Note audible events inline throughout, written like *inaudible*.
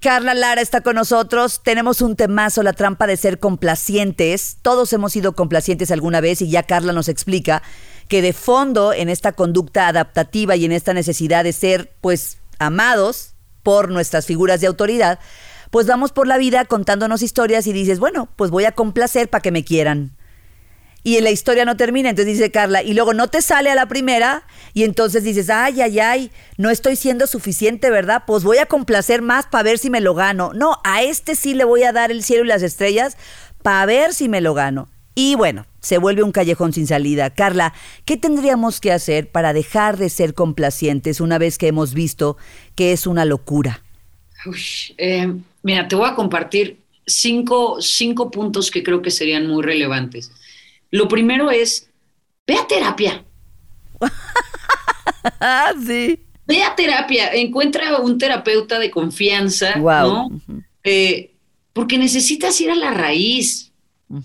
Carla Lara está con nosotros. Tenemos un temazo, la trampa de ser complacientes. Todos hemos sido complacientes alguna vez y ya Carla nos explica que de fondo en esta conducta adaptativa y en esta necesidad de ser, pues, amados por nuestras figuras de autoridad, pues vamos por la vida contándonos historias y dices, bueno, pues voy a complacer para que me quieran y la historia no termina. Entonces dice Carla, y luego no te sale a la primera, y entonces dices, ay, ay, ay, no estoy siendo suficiente, ¿verdad? Pues voy a complacer más para ver si me lo gano. No, a este sí le voy a dar el cielo y las estrellas para ver si me lo gano. Y bueno, se vuelve un callejón sin salida. Carla, ¿qué tendríamos que hacer para dejar de ser complacientes una vez que hemos visto que es una locura? Eh, mira, te voy a compartir cinco, cinco puntos que creo que serían muy relevantes. Lo primero es, ve a terapia. *laughs* sí. Ve a terapia, encuentra un terapeuta de confianza, ¿no? Eh, porque necesitas ir a la raíz,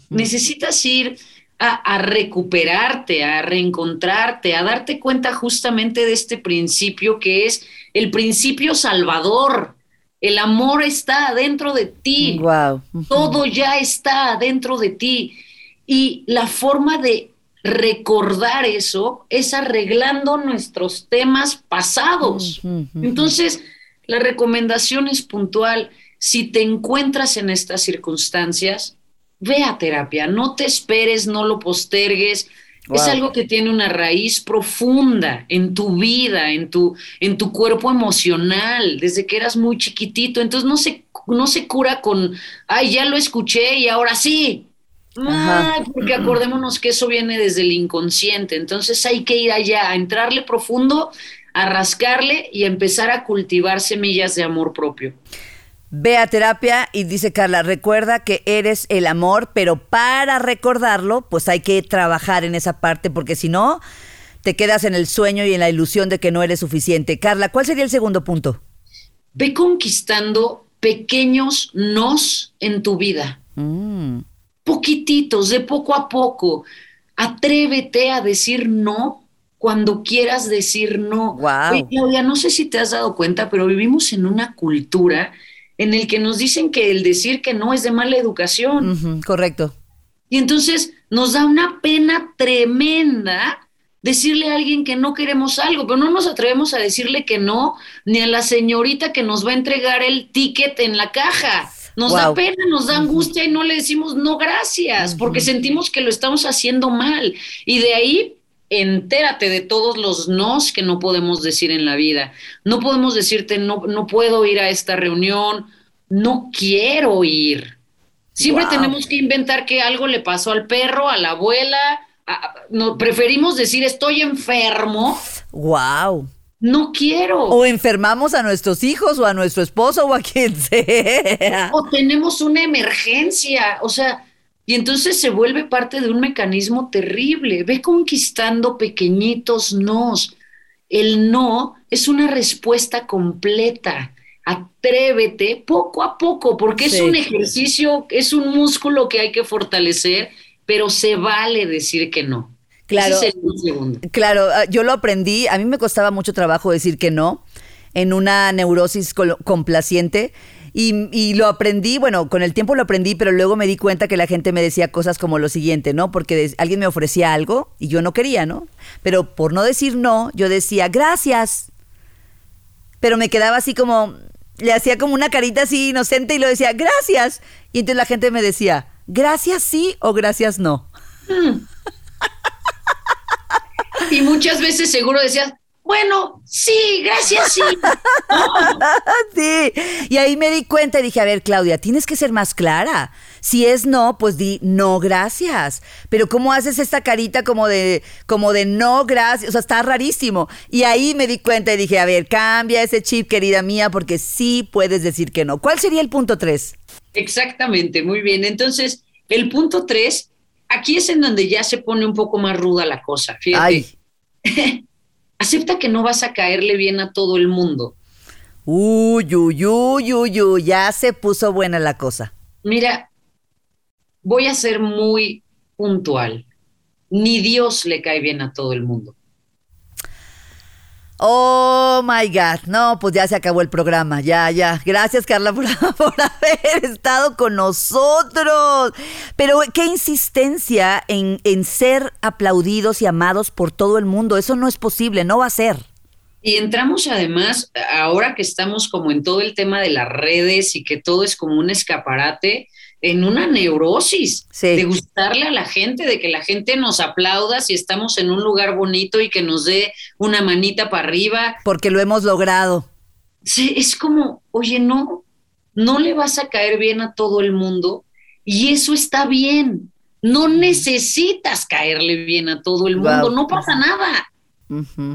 necesitas ir a, a, recuperarte, a reencontrarte, a darte cuenta justamente de este principio que es el principio salvador. El amor está dentro de ti. Wow. Todo ya está dentro de ti. Y la forma de recordar eso es arreglando nuestros temas pasados. Entonces, la recomendación es puntual. Si te encuentras en estas circunstancias, ve a terapia, no te esperes, no lo postergues. Es algo que tiene una raíz profunda en tu vida, en tu, en tu cuerpo emocional, desde que eras muy chiquitito. Entonces no se, no se cura con, ay, ya lo escuché y ahora sí porque acordémonos que eso viene desde el inconsciente, entonces hay que ir allá, a entrarle profundo, a rascarle y empezar a cultivar semillas de amor propio. Ve a terapia y dice Carla, recuerda que eres el amor, pero para recordarlo, pues hay que trabajar en esa parte, porque si no, te quedas en el sueño y en la ilusión de que no eres suficiente. Carla, ¿cuál sería el segundo punto? Ve conquistando pequeños nos en tu vida. Mm poquititos, de poco a poco. Atrévete a decir no cuando quieras decir no. Wow. Claudia, no sé si te has dado cuenta, pero vivimos en una cultura en el que nos dicen que el decir que no es de mala educación. correcto. Y entonces nos da una pena tremenda decirle a alguien que no queremos algo, pero no nos atrevemos a decirle que no, ni a la señorita que nos va a entregar el ticket en la caja. Nos da pena, nos da angustia y no le decimos no gracias, porque sentimos que lo estamos haciendo mal. Y de ahí entérate de todos los nos que no podemos decir en la vida. No podemos decirte no, no puedo ir a esta reunión, no quiero ir. Siempre tenemos que inventar que algo le pasó al perro, a la abuela. no, preferimos decir estoy enfermo. Wow no quiero. O enfermamos a nuestros hijos o a nuestro esposo o a quien *laughs* sea. O tenemos una emergencia, o sea, y entonces se vuelve parte de un mecanismo terrible. Ve conquistando pequeñitos nos. El no es una respuesta completa. Atrévete poco a poco, porque es un ejercicio, es un músculo que hay que fortalecer, pero se vale decir que no. Claro, claro, ah, yo lo aprendí, a mí me costaba mucho trabajo decir que no en una neurosis complaciente. Y, lo aprendí, bueno, con el tiempo lo aprendí, pero luego me di cuenta que la gente me decía cosas como lo siguiente, ¿no? Porque alguien me ofrecía algo y yo no quería, ¿no? Pero por no decir no, yo decía, gracias. Pero me quedaba así como, le hacía como una carita así inocente y lo decía, gracias. Y entonces la gente me decía, gracias sí o gracias no. Mm. Y muchas veces seguro decías, bueno, sí, gracias, sí. *laughs* sí, y ahí me di cuenta y dije, a ver, Claudia, tienes que ser más clara. Si es no, pues di no, gracias. Pero ¿cómo haces esta carita como de, como de no, gracias? O sea, está rarísimo. Y ahí me di cuenta y dije, a ver, cambia ese chip, querida mía, porque sí puedes decir que no. ¿Cuál sería el punto tres? Exactamente, muy bien. Entonces, el punto tres aquí es en donde ya se pone un poco más ruda la cosa. Fíjate. *laughs* Acepta que no vas a caerle bien a todo el mundo. Uy, uy, uy, uy, uy, ya se puso buena la cosa. Mira, voy a ser muy puntual. Ni Dios le cae bien a todo el mundo. Oh my God. No, pues ya se acabó el programa. Ya, ya. Gracias, Carla, *laughs* por, haber estado con nosotros. Pero qué insistencia en, en ser aplaudidos y amados por todo el mundo. Eso no es posible, no va a ser. Y entramos además, ahora que estamos como en todo el tema de las redes y que todo es como un escaparate, en una neurosis de gustarle a la gente, de que la gente nos aplauda si estamos en un lugar bonito y que nos dé una manita para arriba. Porque lo hemos logrado. Sí, es como, oye, no, no le vas a caer bien a todo el mundo y eso está bien. No necesitas caerle bien a todo el mundo, no pasa nada.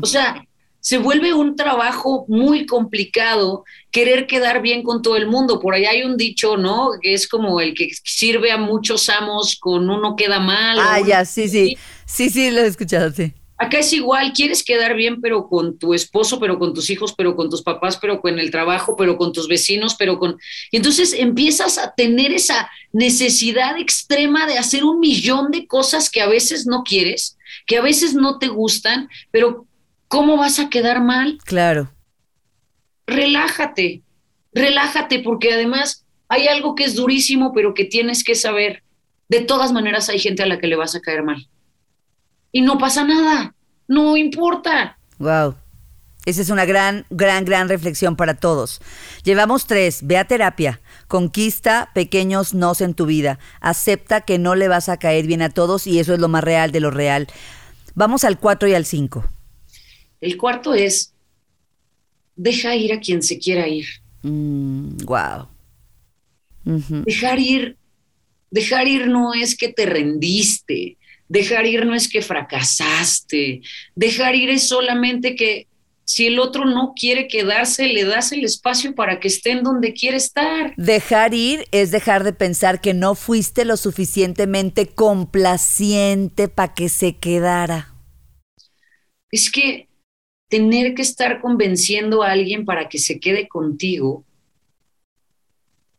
O sea, se vuelve un trabajo muy complicado querer quedar bien con todo el mundo. Por ahí hay un dicho, ¿no? Que es como el que sirve a muchos amos con uno queda mal. Ah, ya, sí, sí. Sí, sí, lo he escuchado, sí. Acá es igual, quieres quedar bien, pero con tu esposo, pero con tus hijos, pero con tus papás, pero con el trabajo, pero con tus vecinos, pero con... Y entonces empiezas a tener esa necesidad extrema de hacer un millón de cosas que a veces no quieres, que a veces no te gustan, pero ¿cómo vas a quedar mal? Claro. Relájate, relájate, porque además hay algo que es durísimo, pero que tienes que saber. De todas maneras hay gente a la que le vas a caer mal. Y no pasa nada, no importa. Wow. Esa es una gran, gran, gran reflexión para todos. Llevamos tres. Ve a terapia. Conquista pequeños nos en tu vida. Acepta que no le vas a caer bien a todos y eso es lo más real de lo real. Vamos al cuatro y al cinco. El cuarto es, deja ir a quien se quiera ir. wow. Mm, dejar ir, dejar ir no es que te rendiste, dejar ir no es que fracasaste, dejar ir es solamente que si el otro no quiere quedarse, le das el espacio para que esté en donde quiere estar. Dejar ir es dejar de pensar que no fuiste lo suficientemente complaciente para que se quedara. Es que tener que estar convenciendo a alguien para que se quede contigo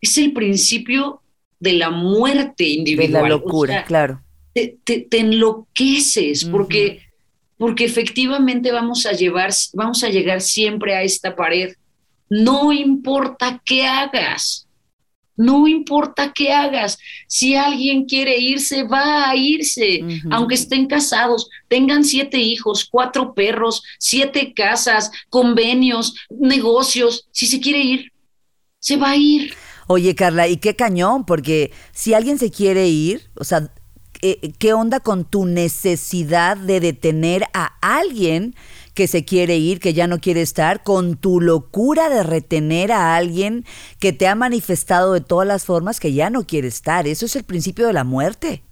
es el principio de la muerte individual. De la locura, claro. Te, enloqueces porque, porque efectivamente vamos a, llevar, vamos a llegar siempre a esta pared. No importa qué hagas. No importa qué hagas, si alguien quiere irse, va a irse, aunque estén casados, tengan siete hijos, cuatro perros, siete casas, convenios, negocios, si se quiere ir, se va a ir. Oye, Carla, y qué cañón, porque si alguien se quiere ir, o sea, eh, ¿qué onda con tu necesidad de detener a alguien que se quiere ir, que ya no quiere estar, con tu locura de retener a alguien que te ha manifestado de todas las formas que ya no quiere estar. Eso es el principio de la muerte.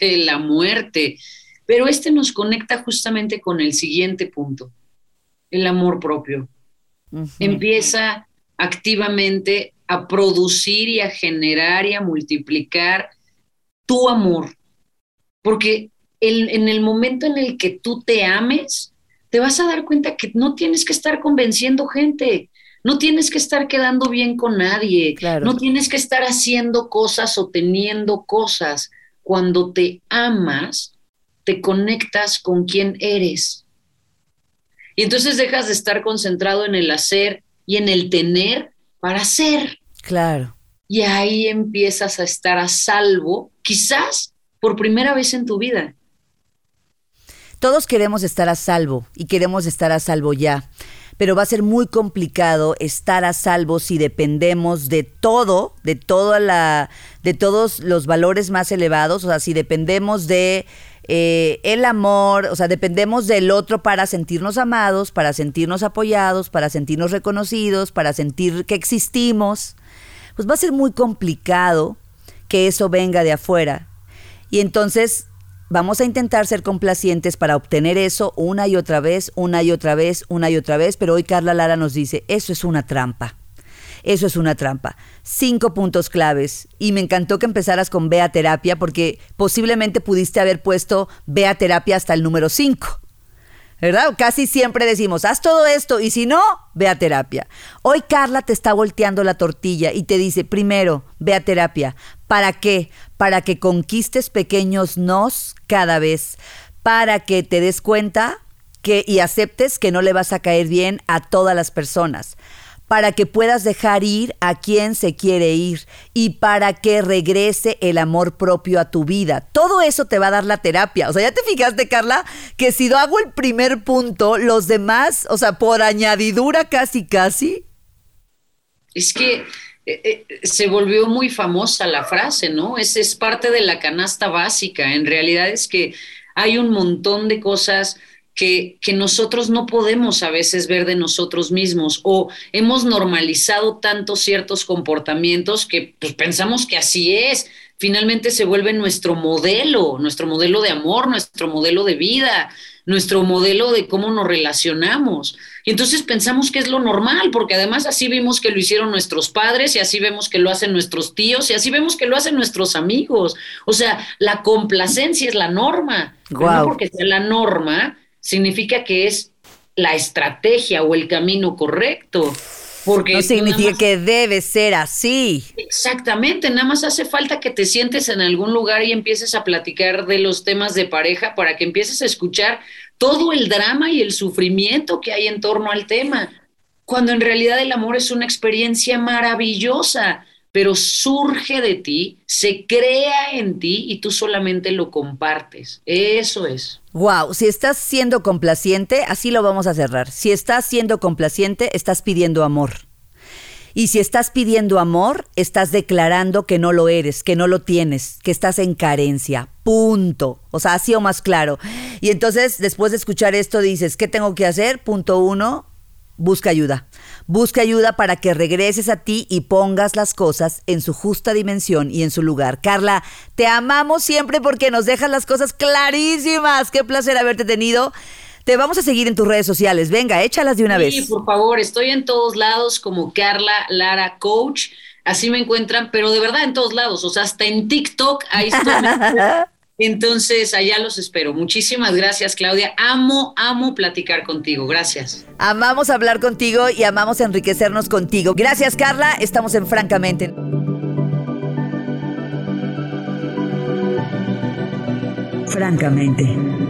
De la muerte. Pero este nos conecta justamente con el siguiente punto, el amor propio. Empieza activamente a producir y a generar y a multiplicar tu amor. Porque en el momento en el que tú te ames, te vas a dar cuenta que no tienes que estar convenciendo gente, no tienes que estar quedando bien con nadie, no tienes que estar haciendo cosas o teniendo cosas. Cuando te amas, te conectas con quien eres. Y entonces dejas de estar concentrado en el hacer y en el tener para ser. Claro. Y ahí empiezas a estar a salvo, quizás por primera vez en tu vida. Todos queremos estar a salvo y queremos estar a salvo ya, pero va a ser muy complicado estar a salvo si dependemos de todo, de toda la, de todos los valores más elevados, o sea, si dependemos de eh, el amor, o sea, dependemos del otro para sentirnos amados, para sentirnos apoyados, para sentirnos reconocidos, para sentir que existimos, pues va a ser muy complicado que eso venga de afuera. Y entonces Vamos a intentar ser complacientes para obtener eso una y otra vez, una y otra vez, una y otra vez, pero hoy Carla Lara nos dice, eso es una trampa. Eso es una trampa. Cinco puntos claves. Y me encantó que empezaras con Vea Terapia porque posiblemente pudiste haber puesto Vea Terapia hasta el número cinco. ¿Verdad? Casi siempre decimos, haz todo esto y si no, ve a terapia. Hoy Carla te está volteando la tortilla y te dice, primero, ve a terapia. ¿Para qué? Para que conquistes pequeños nos cada vez, para que te des cuenta que, y aceptes que no le vas a caer bien a todas las personas para que puedas dejar ir a quien se quiere ir y para que regrese el amor propio a tu vida. Todo eso te va a dar la terapia. O sea, ya te fijaste, Carla, que si hago el primer punto, los demás, o sea, por añadidura casi, casi. Es que eh, eh, se volvió muy famosa la frase, ¿no? Es, es parte de la canasta básica. En realidad es que hay un montón de cosas que, que, nosotros no podemos a veces ver de nosotros mismos o hemos normalizado tanto ciertos comportamientos que pues, pensamos que así es. Finalmente se vuelve nuestro modelo, nuestro modelo de amor, nuestro modelo de vida, nuestro modelo de cómo nos relacionamos. Y entonces pensamos que es lo normal, porque además así vimos que lo hicieron nuestros padres y así vemos que lo hacen nuestros tíos y así vemos que lo hacen nuestros amigos. O sea, la complacencia es la norma. No porque sea la norma, significa que es la estrategia o el camino correcto. Porque no significa que debe ser así. Exactamente, nada más hace falta que te sientes en algún lugar y empieces a platicar de los temas de pareja para que empieces a escuchar todo el drama y el sufrimiento que hay en torno al tema, cuando en realidad el amor es una experiencia maravillosa pero surge de ti, se crea en ti y tú solamente lo compartes. Eso es. Wow, si estás siendo complaciente, así lo vamos a cerrar. Si estás siendo complaciente, estás pidiendo amor. Y si estás pidiendo amor, estás declarando que no lo eres, que no lo tienes, que estás en carencia. Punto. O sea, así o más claro. Y entonces, después de escuchar esto, dices, ¿qué tengo que hacer? Punto uno, busca ayuda. Busca ayuda para que regreses a ti y pongas las cosas en su justa dimensión y en su lugar. Carla, te amamos siempre porque nos dejas las cosas clarísimas. Qué placer haberte tenido. Te vamos a seguir en tus redes sociales. Venga, échalas de una vez. Sí, por favor, estoy en todos lados como Carla Lara Coach. Así me encuentran, pero de verdad en todos lados, o sea, hasta en TikTok, ahí estoy. *laughs* Entonces, allá los espero. Muchísimas gracias, Claudia. Amo, amo platicar contigo. Gracias. Amamos hablar contigo y amamos enriquecernos contigo. Gracias, Carla. Estamos en Francamente. Francamente.